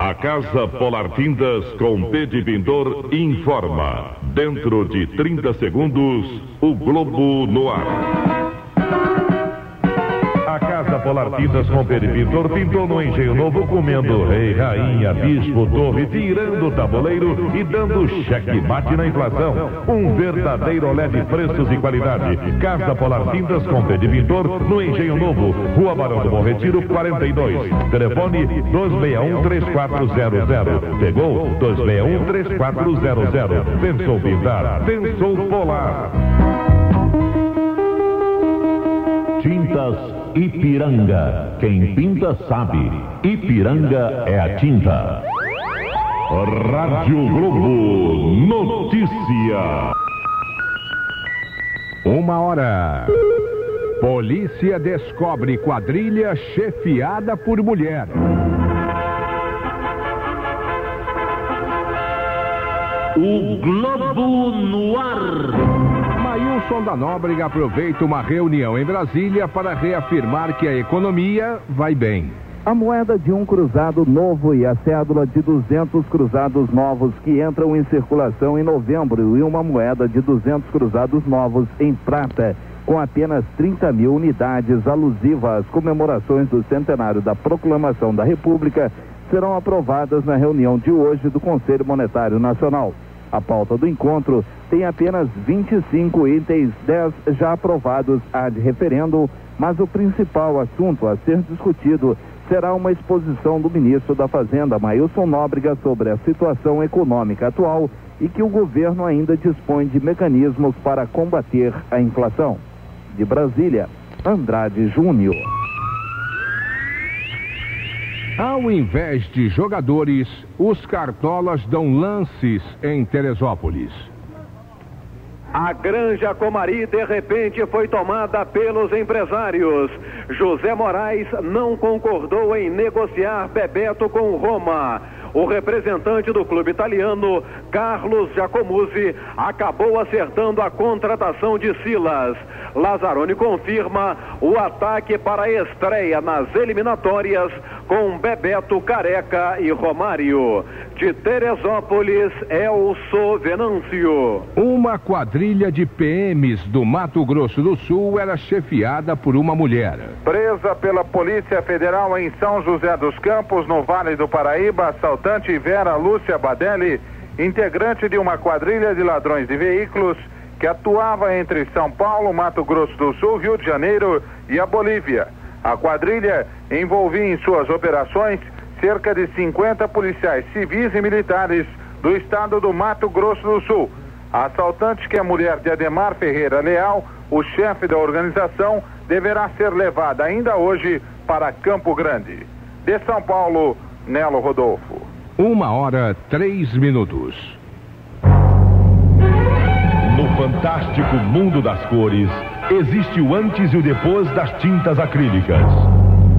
A Casa Polar Tintas com P de Pintor informa. Dentro de 30 segundos, o Globo no ar. Polar Tintas com Pintor pintou no Engenho Novo comendo rei, rainha, bispo, torre, tirando o tabuleiro e dando cheque mate na inflação. Um verdadeiro olé de preços e qualidade. Casa Polar Tintas com Pintor no Engenho Novo, Rua Barão do Bom Retiro, 42. Telefone 261-3400. Pegou? 261-3400. Pensou pintar? Pensou Polar. Tintas Ipiranga. Quem pinta sabe. Ipiranga é a tinta. Rádio Globo Notícia. Uma hora. Polícia descobre quadrilha chefiada por mulher. O Globo no ar. Mailson da Nóbrega aproveita uma reunião em Brasília para reafirmar que a economia vai bem. A moeda de um cruzado novo e a cédula de 200 cruzados novos que entram em circulação em novembro e uma moeda de 200 cruzados novos em prata, com apenas 30 mil unidades alusivas às comemorações do centenário da Proclamação da República, serão aprovadas na reunião de hoje do Conselho Monetário Nacional. A pauta do encontro tem apenas 25 itens, 10 já aprovados ad referendo, mas o principal assunto a ser discutido será uma exposição do ministro da Fazenda, Mailson Nóbrega, sobre a situação econômica atual e que o governo ainda dispõe de mecanismos para combater a inflação. De Brasília, Andrade Júnior. Ao invés de jogadores, os cartolas dão lances em Teresópolis. A Granja Comari de repente foi tomada pelos empresários. José Moraes não concordou em negociar Bebeto com Roma. O representante do clube italiano, Carlos Giacomuzzi, acabou acertando a contratação de Silas. Lazzaroni confirma o ataque para a estreia nas eliminatórias com Bebeto Careca e Romário. De Teresópolis, Elso Venâncio. Uma quadrilha de PMs do Mato Grosso do Sul era chefiada por uma mulher. Presa pela Polícia Federal em São José dos Campos, no Vale do Paraíba, assaltante Vera Lúcia Badelli, integrante de uma quadrilha de ladrões de veículos que atuava entre São Paulo, Mato Grosso do Sul, Rio de Janeiro e a Bolívia. A quadrilha envolvia em suas operações cerca de 50 policiais civis e militares do estado do Mato Grosso do Sul. A assaltante, que é mulher de Ademar Ferreira Leal, o chefe da organização, deverá ser levada ainda hoje para Campo Grande. De São Paulo, Nelo Rodolfo. Uma hora, três minutos. No fantástico mundo das cores, existe o antes e o depois das tintas acrílicas.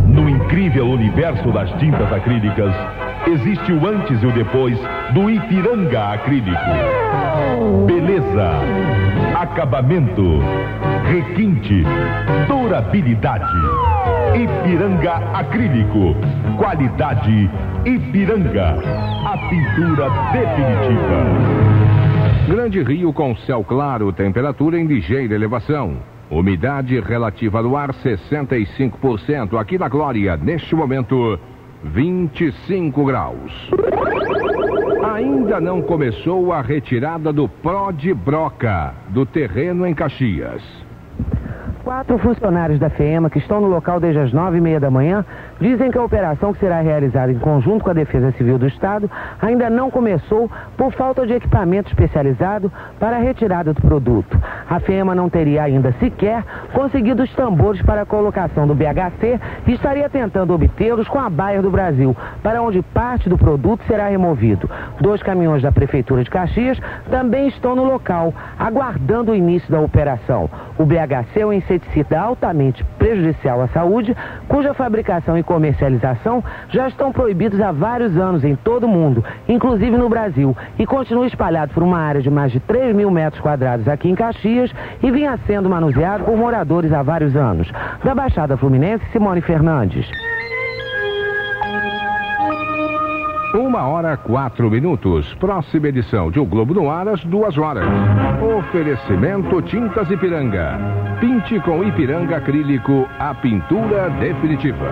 No incrível universo das tintas acrílicas, existe o antes e o depois do Ipiranga acrílico. Beleza, acabamento, requinte, durabilidade. Ipiranga acrílico, qualidade Ipiranga, a pintura definitiva. Grande Rio com céu claro, temperatura em ligeira elevação. Umidade relativa do ar 65%. Aqui na Glória, neste momento, 25 graus. Ainda não começou a retirada do Pró de Broca, do terreno em Caxias. Quatro funcionários da FEMA que estão no local desde as nove e meia da manhã dizem que a operação que será realizada em conjunto com a Defesa Civil do Estado ainda não começou por falta de equipamento especializado para a retirada do produto. A FEMA não teria ainda sequer conseguido os tambores para a colocação do BHC e estaria tentando obtê-los com a Bayer do Brasil, para onde parte do produto será removido. Dois caminhões da Prefeitura de Caxias também estão no local, aguardando o início da operação. O BHC é um inseticida altamente prejudicial à saúde, cuja fabricação e comercialização já estão proibidos há vários anos em todo o mundo, inclusive no Brasil, e continua espalhado por uma área de mais de 3 mil metros quadrados aqui em Caxias e vinha sendo manuseado por moradores há vários anos. Da Baixada Fluminense, Simone Fernandes. Uma hora, quatro minutos. Próxima edição de O Globo no Ar, às duas horas. Oferecimento Tintas Ipiranga. Pinte com Ipiranga Acrílico a pintura definitiva.